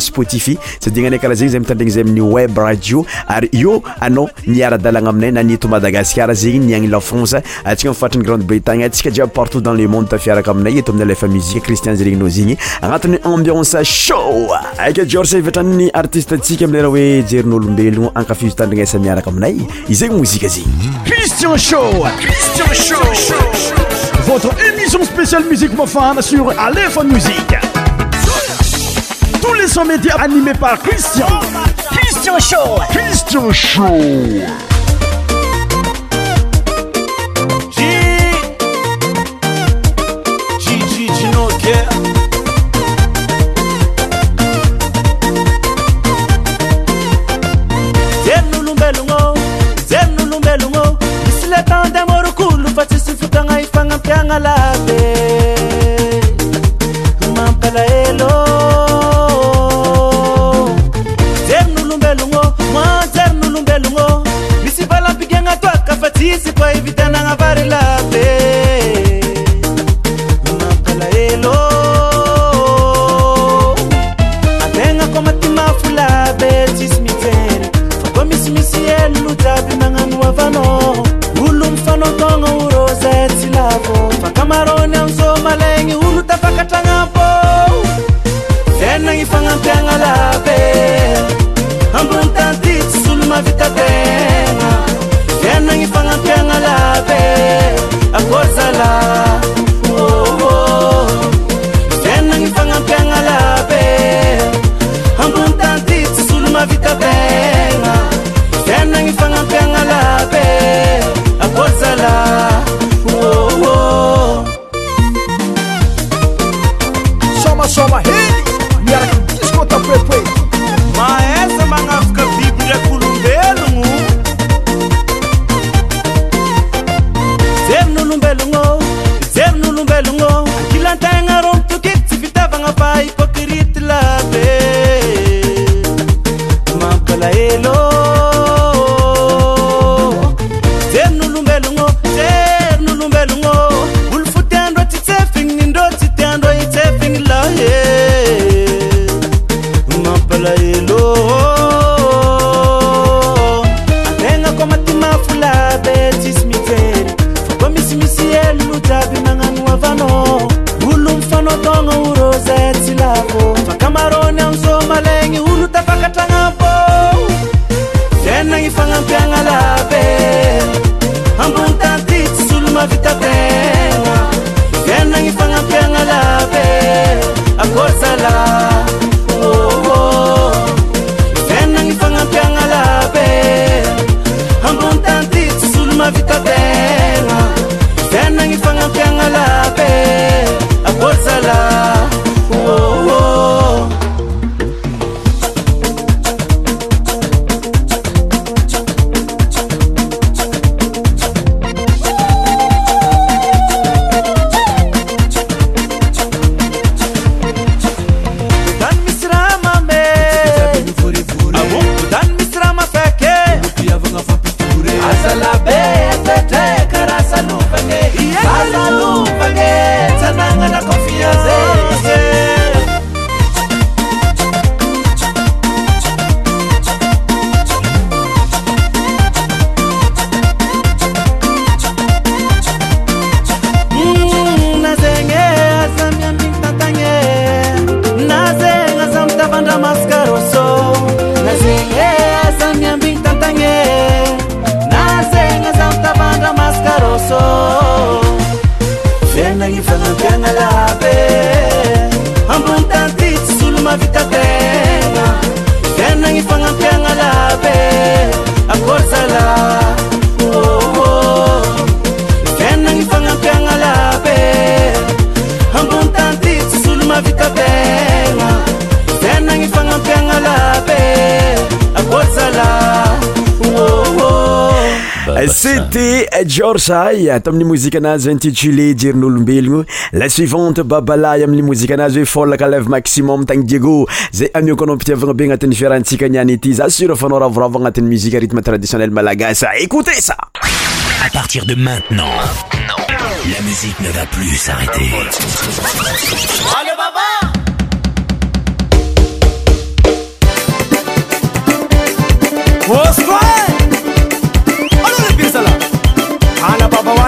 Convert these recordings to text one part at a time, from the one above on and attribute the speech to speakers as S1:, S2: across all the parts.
S1: spotifsdianakarhzeyzamitdrna zay amiy web radioary eo anao iaraalanaaminay nanito madagasar zegny nianylafronceasi fatr'ygrande britane asijia partout ans lemondefiarakaanay ayamuiritinzrennao zeny anatyambienseshoatyiseoejeinlobeonokafna airnayzenyoyi Tous les sons médias animés par Christian Christian Show Christian Show Chi Chi Chi No care. Zen Loulum Bellumot Zen Loulum Bellumot S'il n'y a pas un démorroco, le bateau de sous aïe fangangang Georgia tamin'ny mozika anazy intitulé jerin'olombelogno la suivante babalay amin'ny mozika anazy hoe folaka lève maximum tagny diego zay amioko anao mpitiavagna be agnatin'ny fiarahantsika niany ity za sur fanao ravoravo musique à rythme traditionnel malagasy écoutez ça
S2: à partir de maintenant la musique ne va plus s'arrêter
S1: Allez baba Ala Baba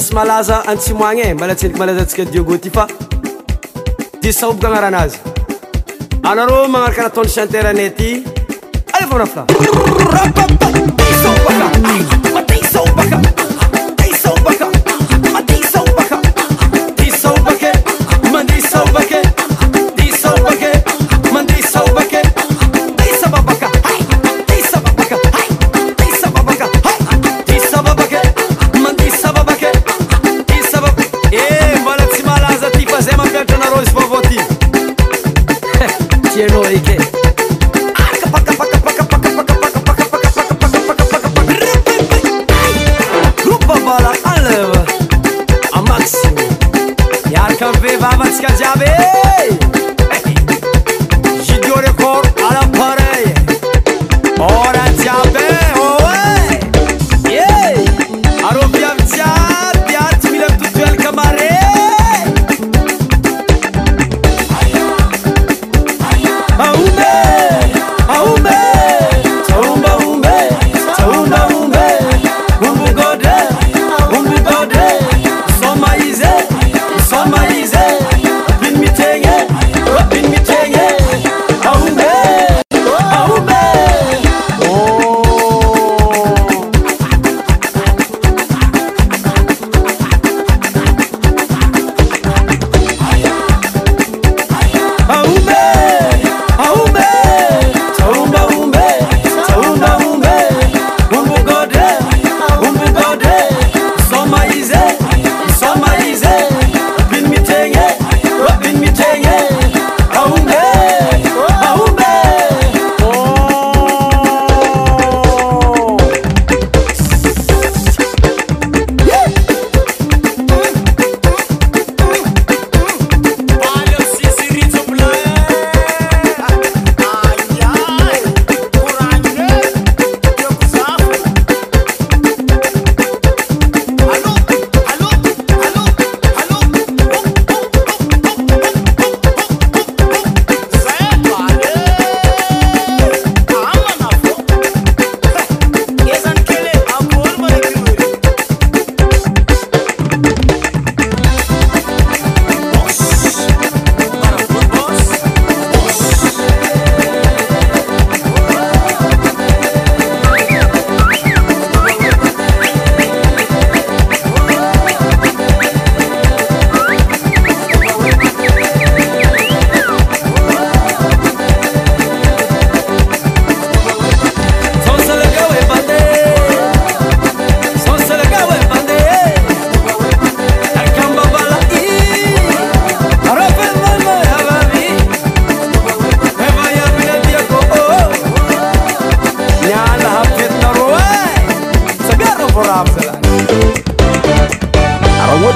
S1: sy malaza antsimoagny e mbala tsendriky malaza atsika diogo ty fa disaobaka agnaranazy anareo magnarokarahataone chanteurenaaty aleofa anafota músicas,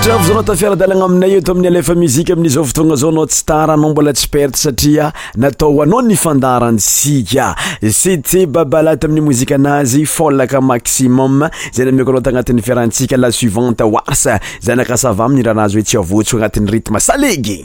S1: travo zaanao tafiara-dalagna aminay io atao amin'ny alafa muzika amin'i zao fotoagna zao anao tsy tara anao mbola tsypert satria natao anao nifandarantsika cete babalaty amin'ny mozika anazy folaka maximum zay ny amiko anao tagnatin'ny fiarantsika la suivante wars zanakasava amini raha anazy hoe tsy avoantsy agnatin'ny ritma salegy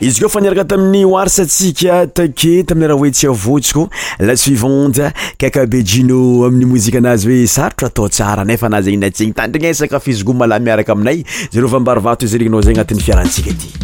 S1: izy koa faniraka tamin'ny oarsatsika taket tamin'y raha hoetsyavotsiko la suivaonde kakabe jino amin'ny mozika anazy hoe sarotra atao tsara nefa ana zegny natsaigny tandrigna sakafo izygomala miaraka aminay zereo vaambary vato iozaregnanao zay agnatin'ny fiarahantsika ty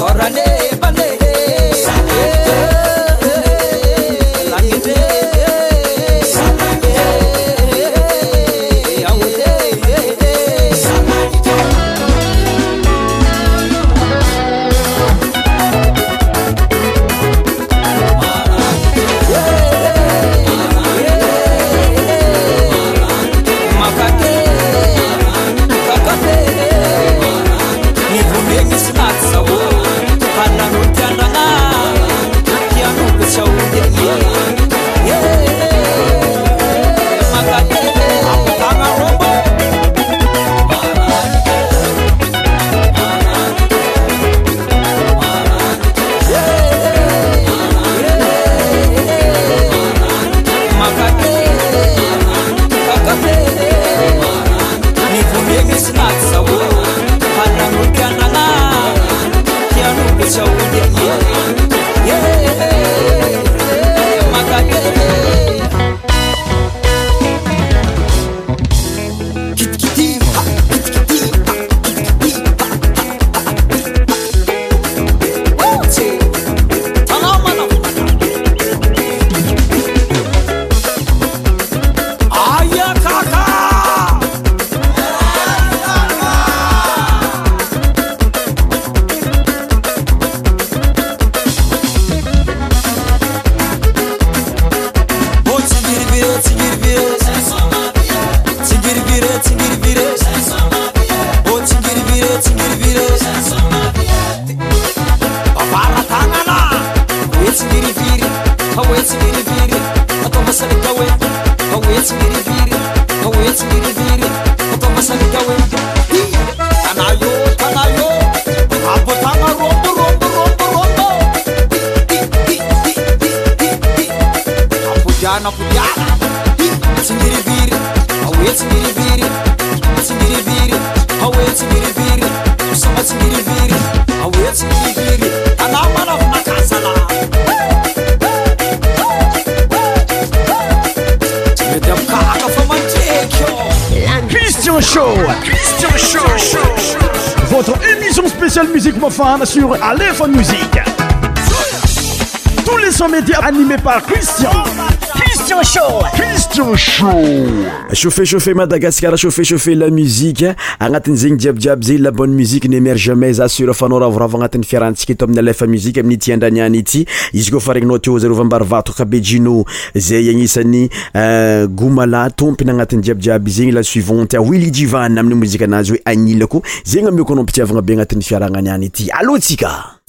S1: సొరలే sur Aléphone Musique. Tous les sons médias animés par Christian. cestionh chaufe chaufeu madagascara chaufeu chaufe la musike agnatin'zegny jiabyjiaby zegny la bonne musiqe nymer jamai za sura fanao ravoravo anatin'y fiarahantsika to amin'ny alfa muzika amin'ny tiandraniany ity izy kofa regninao tio zarvambaryvato kabe jino zay agnisan'ny euh, goumala tompiny agnatin'ny jiabyjiaby zegny lasuivanty wilijivan amin'ny mozika anazy oe agnilako zegny amio koanao mpitiavana be agnatin'ny fiarahagnaniany ity alosika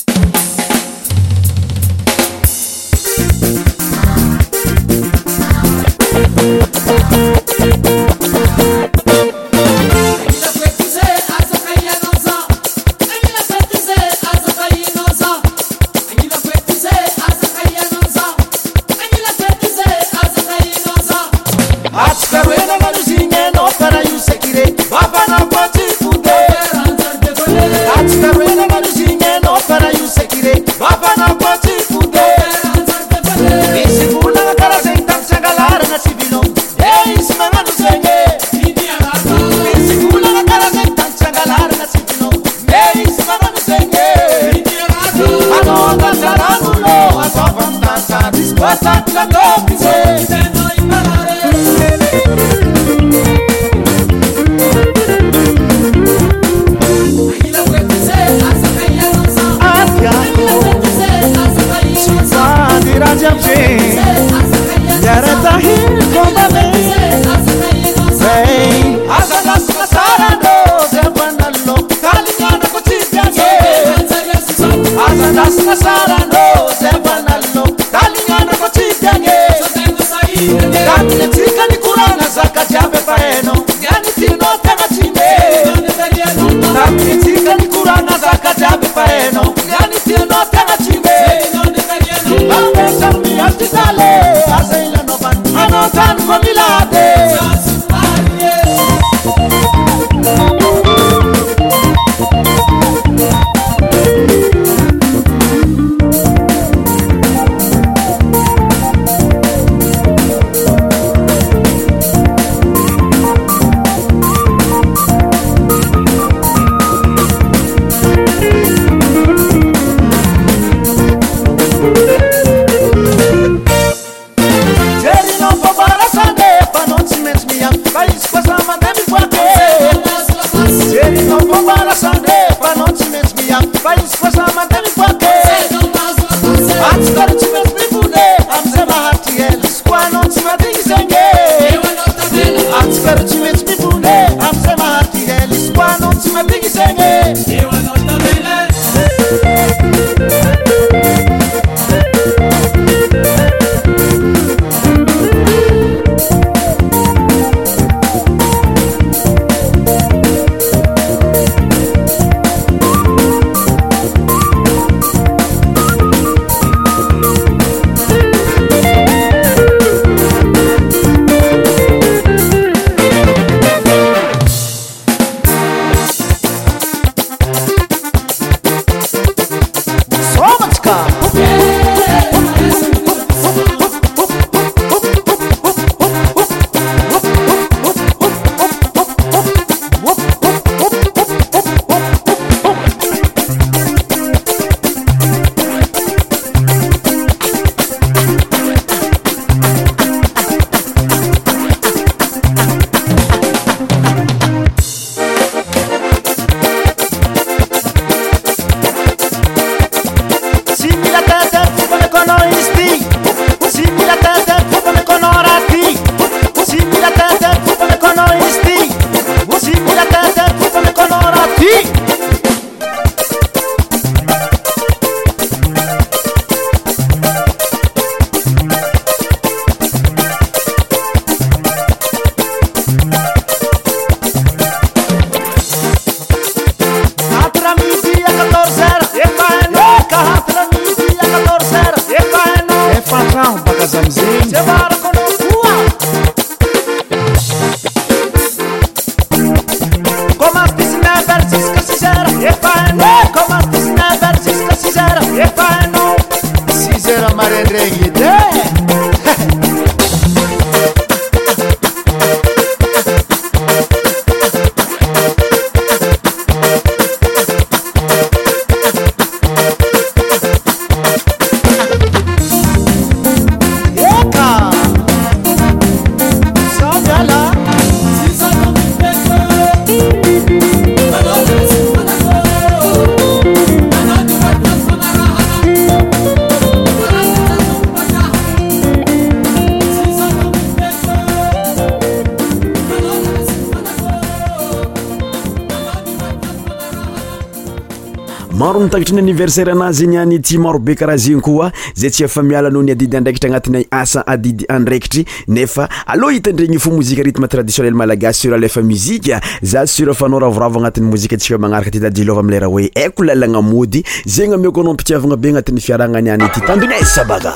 S1: saranazy ny any ity marobe karaha zegny koa zay tsya fa mialanao niadidy andraikitry agnatiny asa adidy andraikitry nefa aloha hitandregny fo mozika rithme traditionnel malagasy sura lefa muzika za suraefanao ravoravo agnatin'ny mozika ntsika oe magnaraka ty tajilava amle raha hoe aiko lalagna mody zegny amiako anao mpitiavagna be agnatin'ny fiarahagna any any ity tandiny a sabaka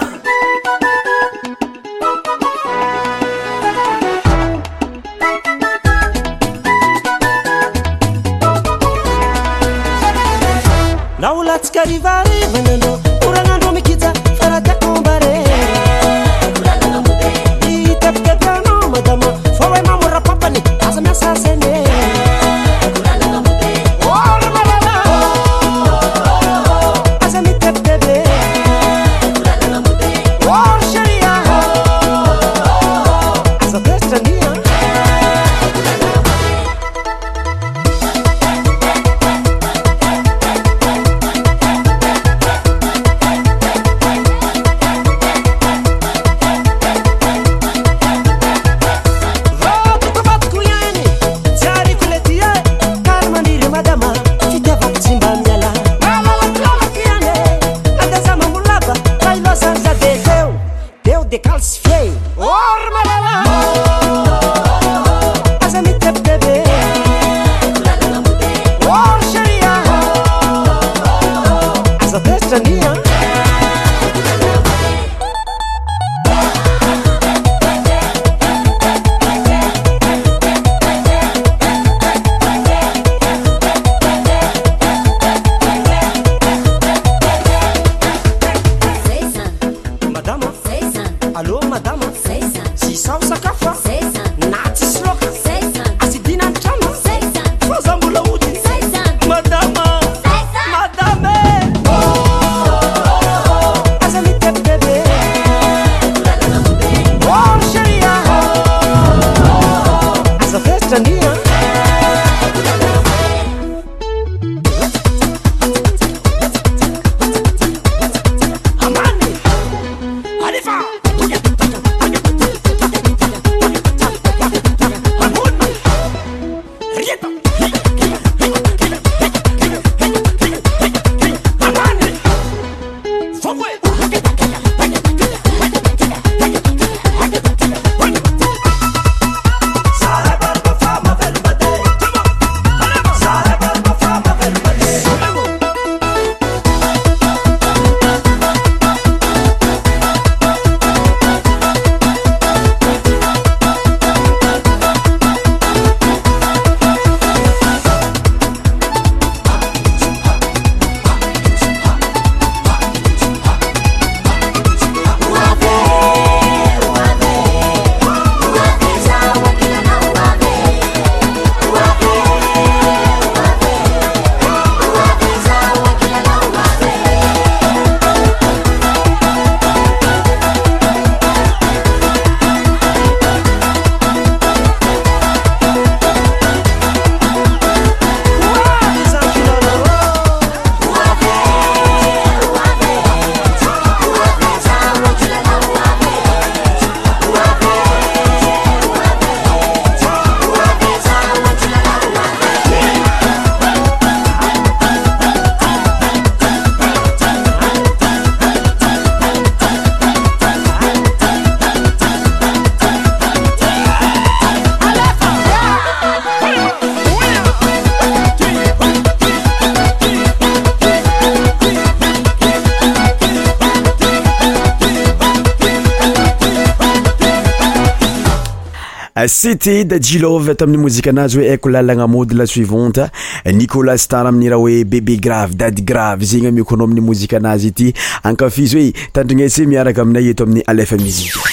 S3: syty da jilove to amin'ny mozika anazy hoe aiko lalagnamade la suivante nikolas tanra amin'nyraha hoe bebe grave dady grave zegny amiko anao amin'ny mozika anazy ity ankafizy hoe tandrignaytsy miaraka aminay eto amin'ny alefa mizy zo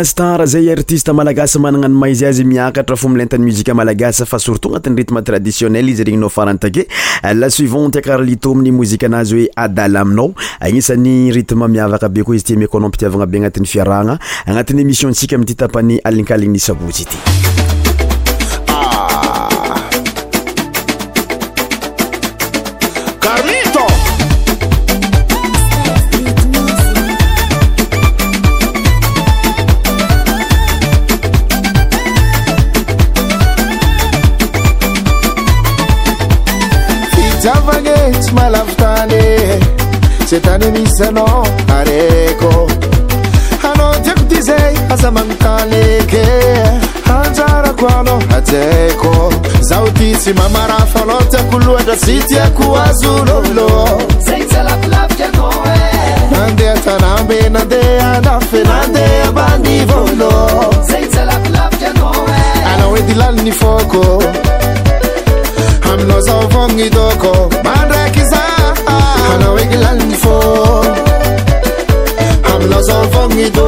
S3: instant rh zay artiste malagasa managna ny maizy azy miakatra fo milentany muzika malagasa fa surtout agnatin'ny ritme traditionnel izy regny no farantake lasuivan tiakara litominy mozika anazy hoe adala aminao agnisan'ny rytme miavaka be koa izy tya makoanao ampitiavagna be agnatin'ny fiarahgna agnatin'ny émissiontsika mity tapany alinkaliny nisabotjy ity
S4: setany misy anao arako anao tiako ty zay azamantaleke anjarako anao ajaiko zaho ty tsy mamarafa anao tiako lohatra sy tiako azo
S5: lolômandeha
S4: tanmbe nandehaafeaaôl anao hoe dylaniny fôkô aminao za vogny dôkôd 啦 fl 上 vtd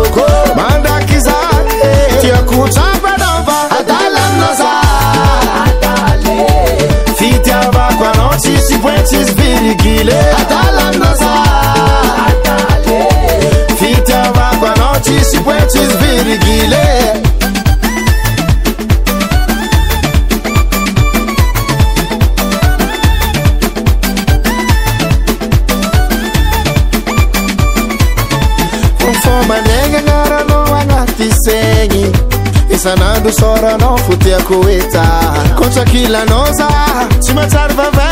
S4: كتكنتكيلنوزا مر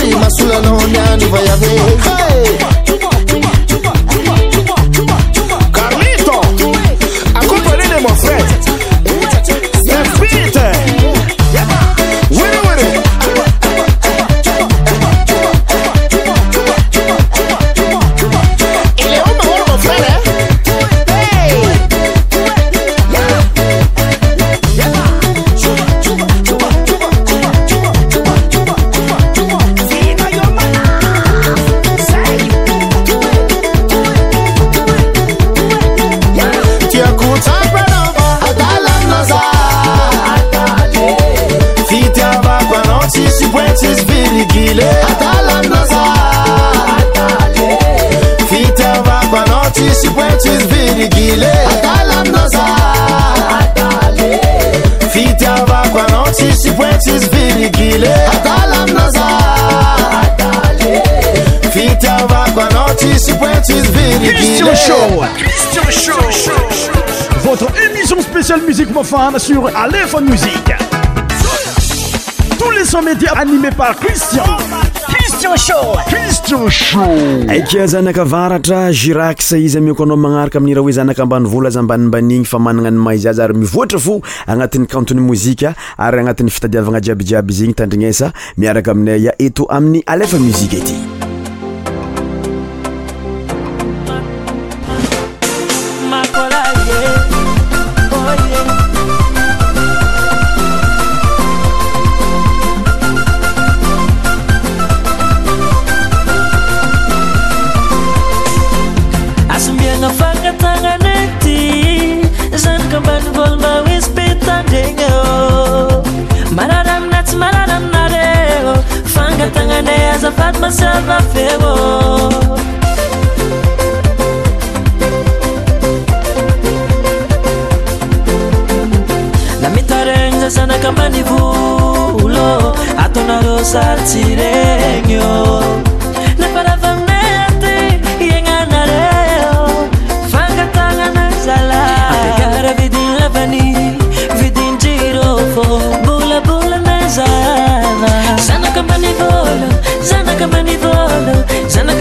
S3: cristian shouaika zanaka varatra giraksa izy amiko anao magnaraka amin'ni rah hoe zanaka ambanivola azy ambanimbanigny fa manana ny maha izy azy ary mivoatra fo agnatin'ny kanton'ny mozika ary agnatin'ny fitadiavagna jiabijiaby izy igny tandrignasa miaraka aminay a eto aminy alefa muzika ity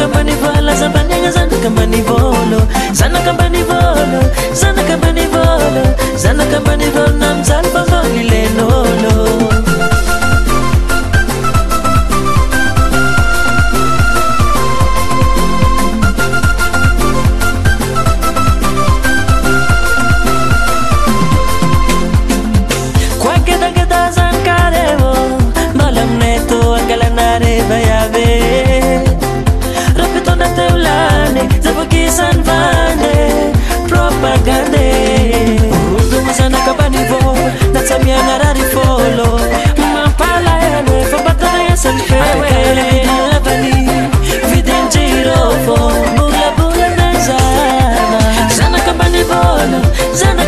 S6: amanvazanaaakampanivlo sa kampanivlo akampanivl za kampanivl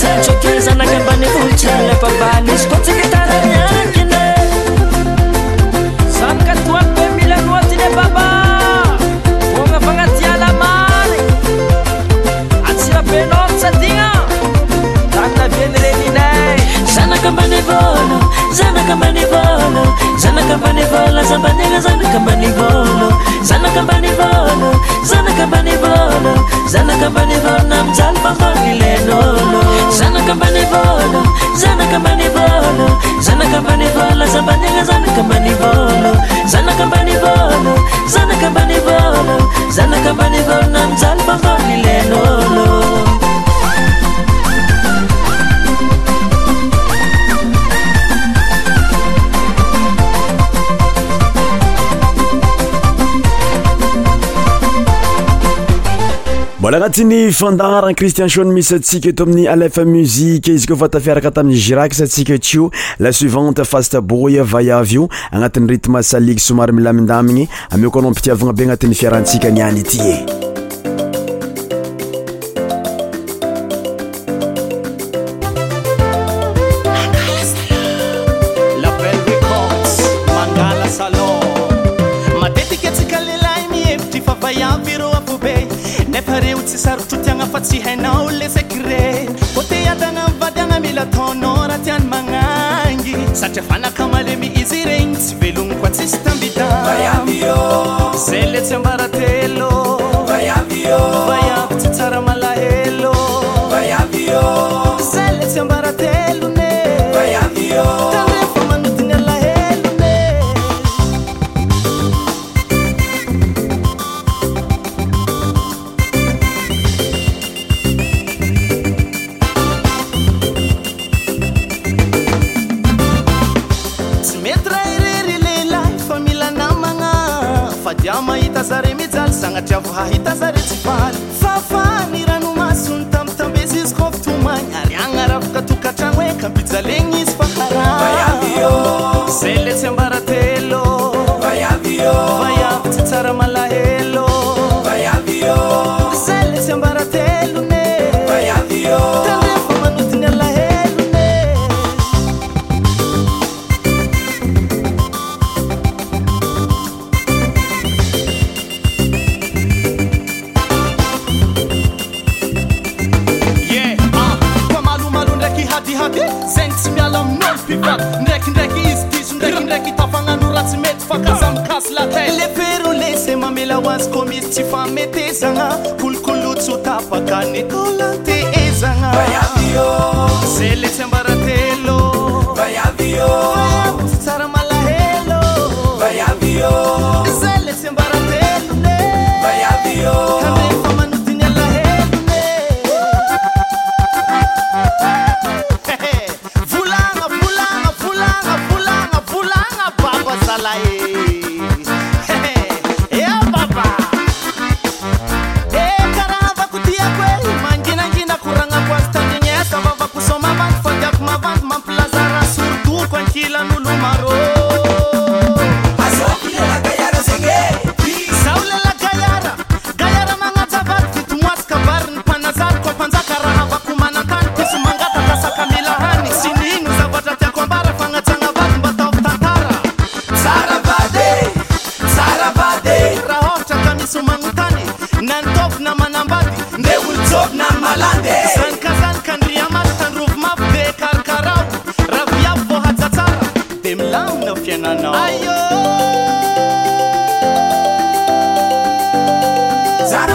S6: tatsoti zanaka ambany olotsaababana izy ko tsika taraiany na zanaka toany milanoatiny baba bôka fanati lamany atsiabenotsatigna taninabinyreninay zanaka ambane vôla zanaka amban vôla zanaka ambany vôla zambanna zanaka ambane vôla zanaka ambane vôla zanaka ambany vôla zanaka ambanyvoana amijaly akilenôlo zaakamanvôl zaakamanyvôlo zanaka mbanyvôlo zabanigna zanaka mbanivôlo zaaka mbanivôl zanakambanivôlo zanaka ambanyvaana amijaly ak ilenôlo
S3: mbola agnatin'ny fandaaran kristian shouny misy atsika eto amin'ny alf muzike izy koa fa tafiaraka tamin'y girakis atsika etio la suivante fast boy vayavy io agnatin'ny ritme saliky somary milamindamigny amio ko anao ampitiavagna be agnatin'ny fiarahantsika niany ity e
S7: trafanaka maly mi izyregny tsy belogny koa tsisy tambita aiamiô zeletsymbarate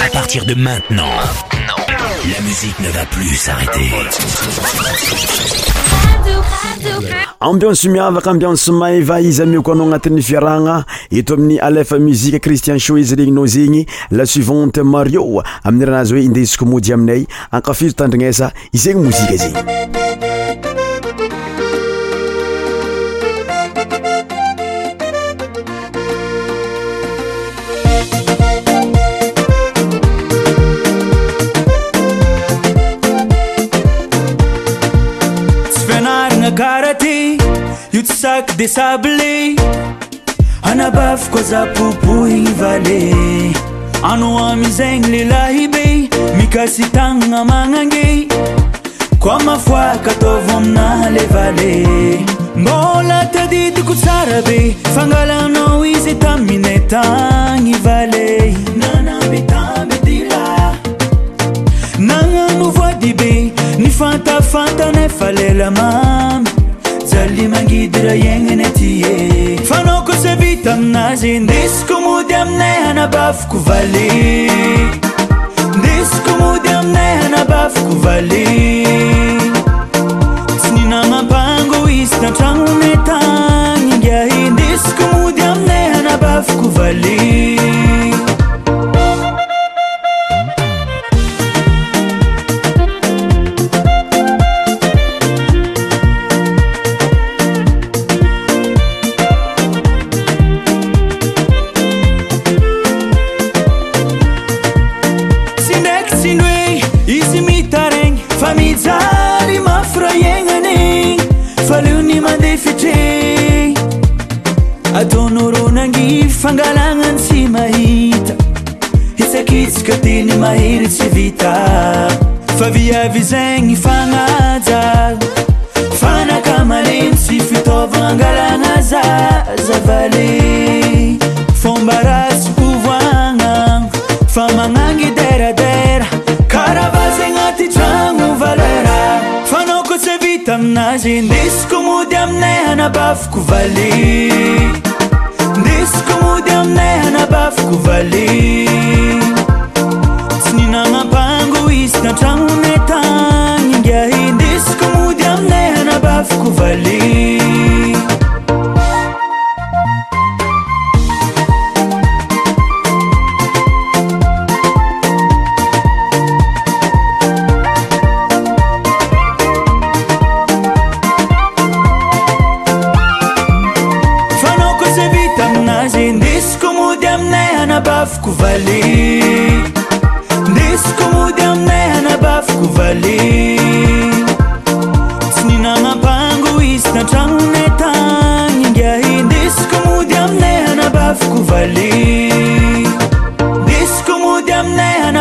S8: À partir de maintenant, la musique ne va plus s'arrêter.
S3: ambiance miavaka ambiance maiva izy amio koa anao agnatin'ny Et eto amin'ny alefa muzika christian show izy regninao la suivante mario amin'ny rahanazy hoe indesiko mody aminay ankafizo tandrignesa izegny mozika zegny
S9: kara ty io tsaky desable anabafoko azapopoigny vale anao amizagny lelahibe mikasitagna magnange komafoakatôvomina le vale mbola taditiko tsara be fangalanao izy taminetagny
S10: vale aaamilaa
S9: ny fantafantane falelamamy
S10: zaly mangidyraiegnany tyey
S9: fanaokose vita aminazy disko mody amine hanabafiko vali disko mody amine anabafako vali tráfico valia.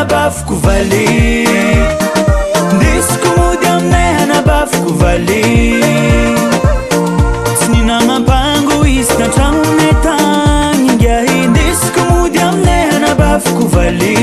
S9: bavko validisko modia minehana bavko vali sninamapango iskatramonetanyngahi disko modiaminehana baviko vali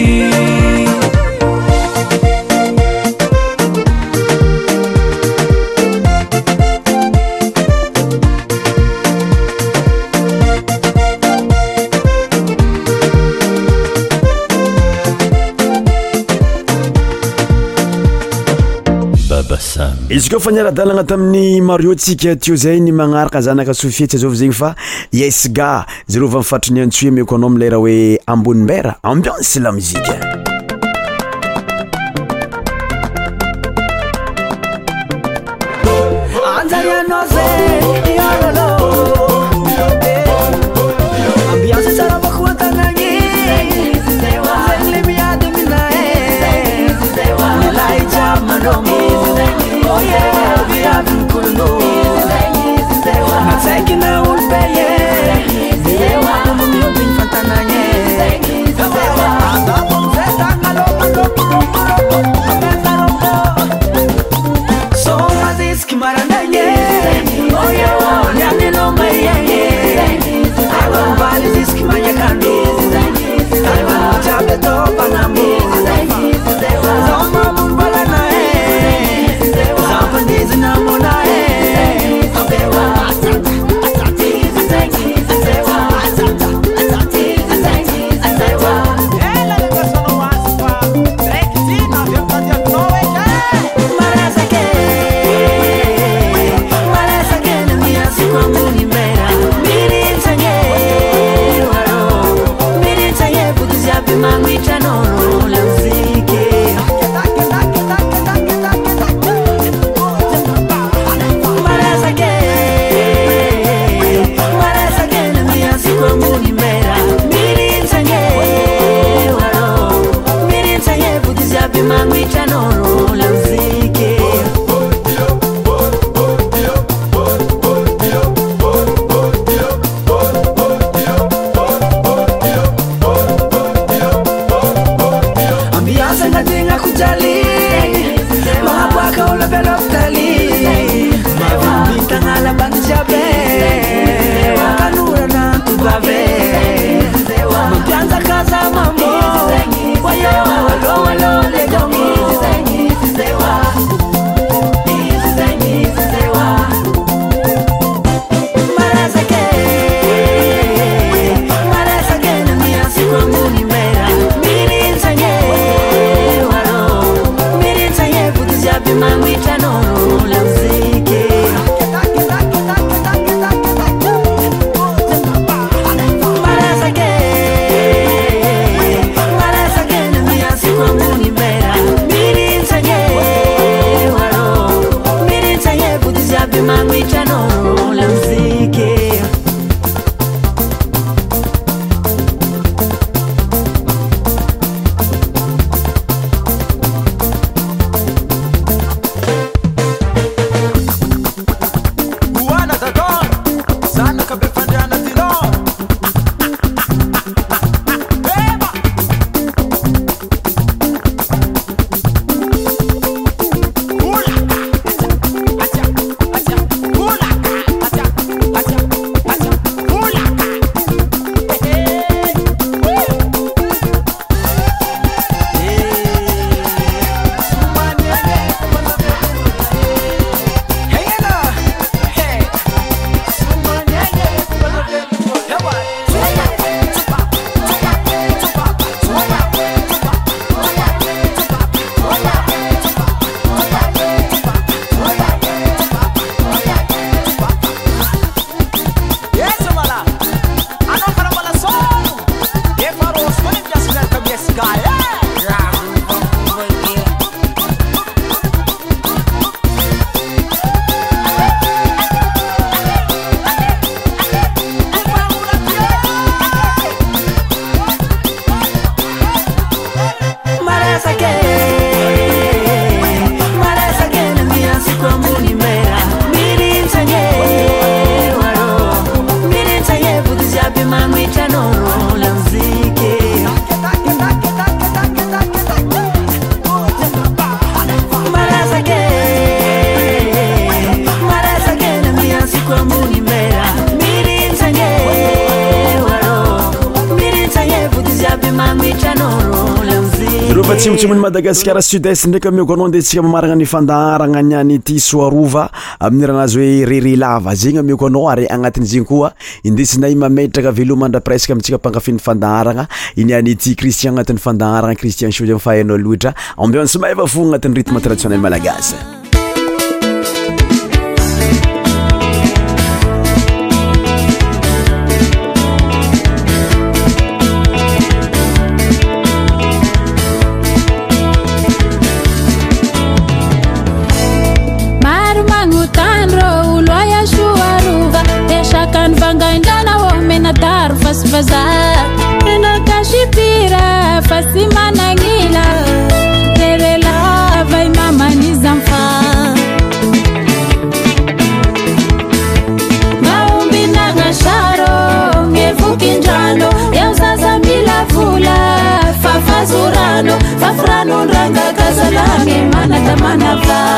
S3: izy koa fa niara-dalagna tamin'ny mario tsika teo zay ny magnaraka anzanaka so fietsy azaofa zegny fa isga zareo va mifatriny antso hoe meko anao mile raha hoe ambonimbera ambiansy lamozika
S11: É que não
S3: lagaskara sud est ndraiky amioko anao andetsika mamarana ni fandaharagna niany ty soarova amin'yraha nazy hoe rere lava zegny amioko anao ary agnatin' zegny koa indesinay mametraka velomandra presque mitsika mpangafinny fandaharagna inyany ty cristien agnatin'nyfandaharana cristien so zeny fahaianao loitra ambeon tsy mahyfa fo agnatin'ny ritme traditionel malagasy
S12: za ena kasipira fa sy managnila ze relava y mamanizanyfa maombinagnasaro gne vokindrano eho zaza mila vola fafazorano fafaranondrangakazalagny manada manava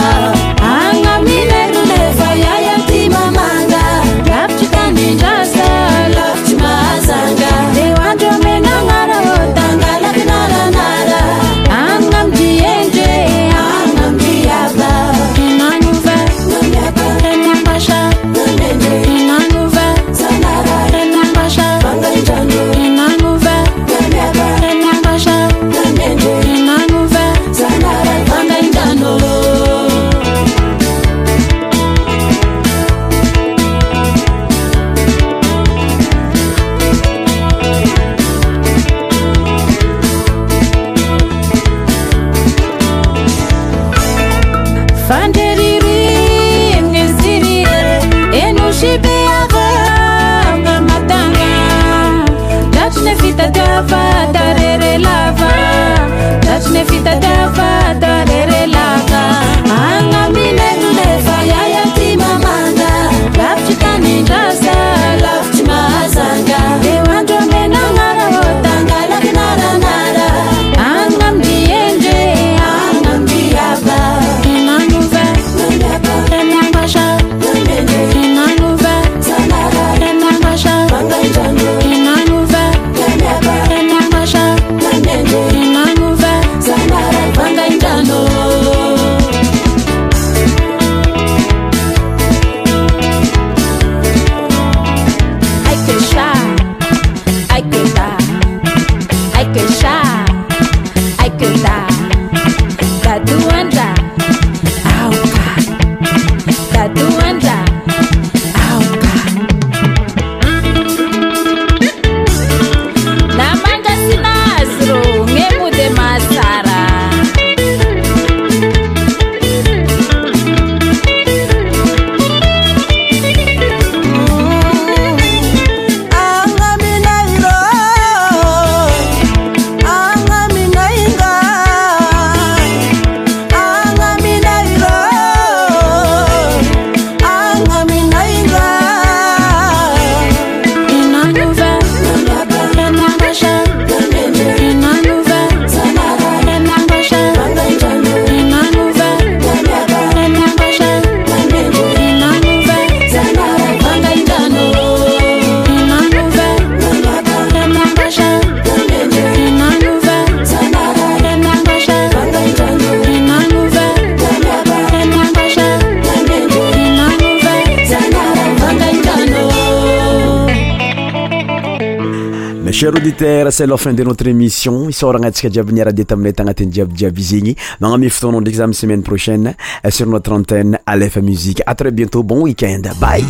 S3: cest lefin de notre émission isoragnatsika djiabiniarade taminay tangateny diabydiaby izegny magname fotonon dexame semaine prochaine euh, sur notre anteine alef musiqe atrès bientôt bon weekend bay